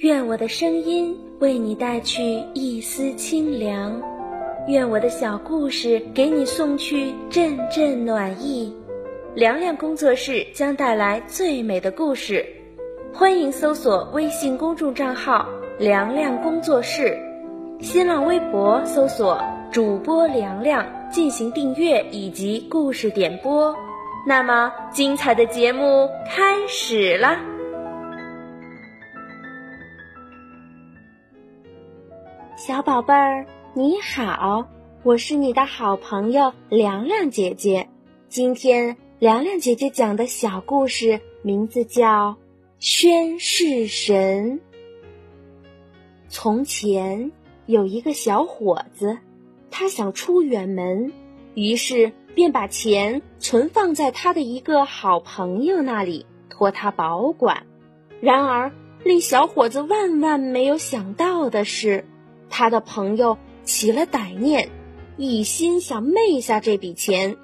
愿我的声音为你带去一丝清凉，愿我的小故事给你送去阵阵暖意。凉凉工作室将带来最美的故事，欢迎搜索微信公众账号“凉凉工作室”，新浪微博搜索主播凉凉进行订阅以及故事点播。那么，精彩的节目开始啦！小宝贝儿，你好，我是你的好朋友凉凉姐姐，今天。凉凉姐姐讲的小故事名字叫《宣誓神》。从前有一个小伙子，他想出远门，于是便把钱存放在他的一个好朋友那里，托他保管。然而，令小伙子万万没有想到的是，他的朋友起了歹念，一心想昧下这笔钱。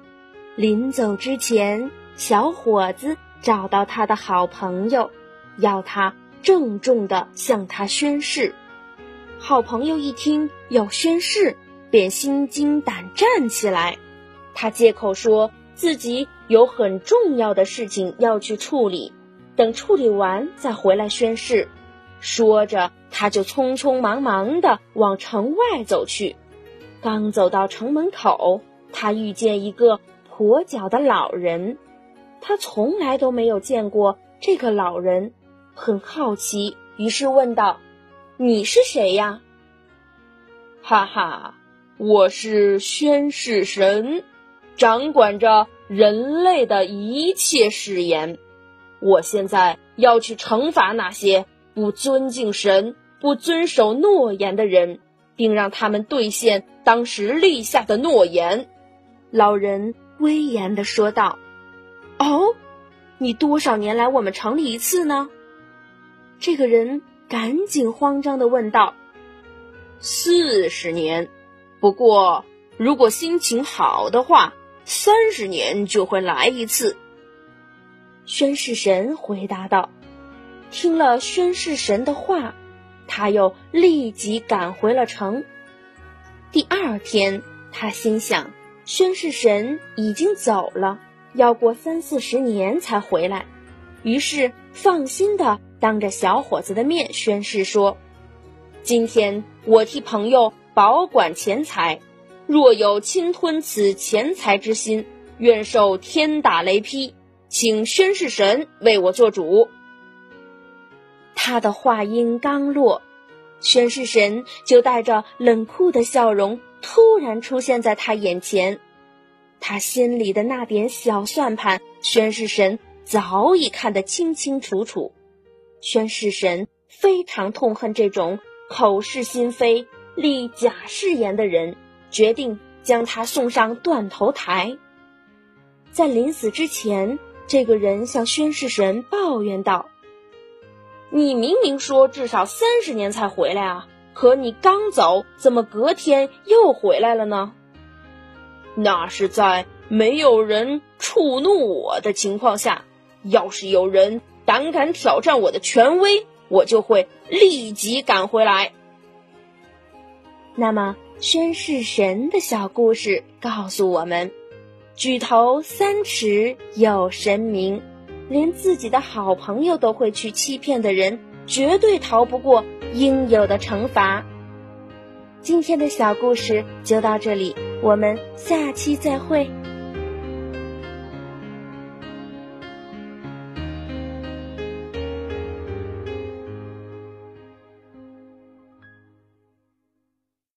临走之前，小伙子找到他的好朋友，要他郑重地向他宣誓。好朋友一听要宣誓，便心惊胆战起来。他借口说自己有很重要的事情要去处理，等处理完再回来宣誓。说着，他就匆匆忙忙地往城外走去。刚走到城门口，他遇见一个。跛脚的老人，他从来都没有见过这个老人，很好奇，于是问道：“你是谁呀？”“哈哈，我是宣誓神，掌管着人类的一切誓言。我现在要去惩罚那些不尊敬神、不遵守诺言的人，并让他们兑现当时立下的诺言。”老人。威严地说道：“哦，你多少年来我们城里一次呢？”这个人赶紧慌张地问道：“四十年，不过如果心情好的话，三十年就会来一次。”宣誓神回答道。听了宣誓神的话，他又立即赶回了城。第二天，他心想。宣誓神已经走了，要过三四十年才回来，于是放心的当着小伙子的面宣誓说：“今天我替朋友保管钱财，若有侵吞此钱财之心，愿受天打雷劈，请宣誓神为我做主。”他的话音刚落，宣誓神就带着冷酷的笑容。突然出现在他眼前，他心里的那点小算盘，宣誓神早已看得清清楚楚。宣誓神非常痛恨这种口是心非、立假誓言的人，决定将他送上断头台。在临死之前，这个人向宣誓神抱怨道：“你明明说至少三十年才回来啊！”可你刚走，怎么隔天又回来了呢？那是在没有人触怒我的情况下。要是有人胆敢挑战我的权威，我就会立即赶回来。那么，宣誓神的小故事告诉我们：举头三尺有神明，连自己的好朋友都会去欺骗的人，绝对逃不过。应有的惩罚。今天的小故事就到这里，我们下期再会。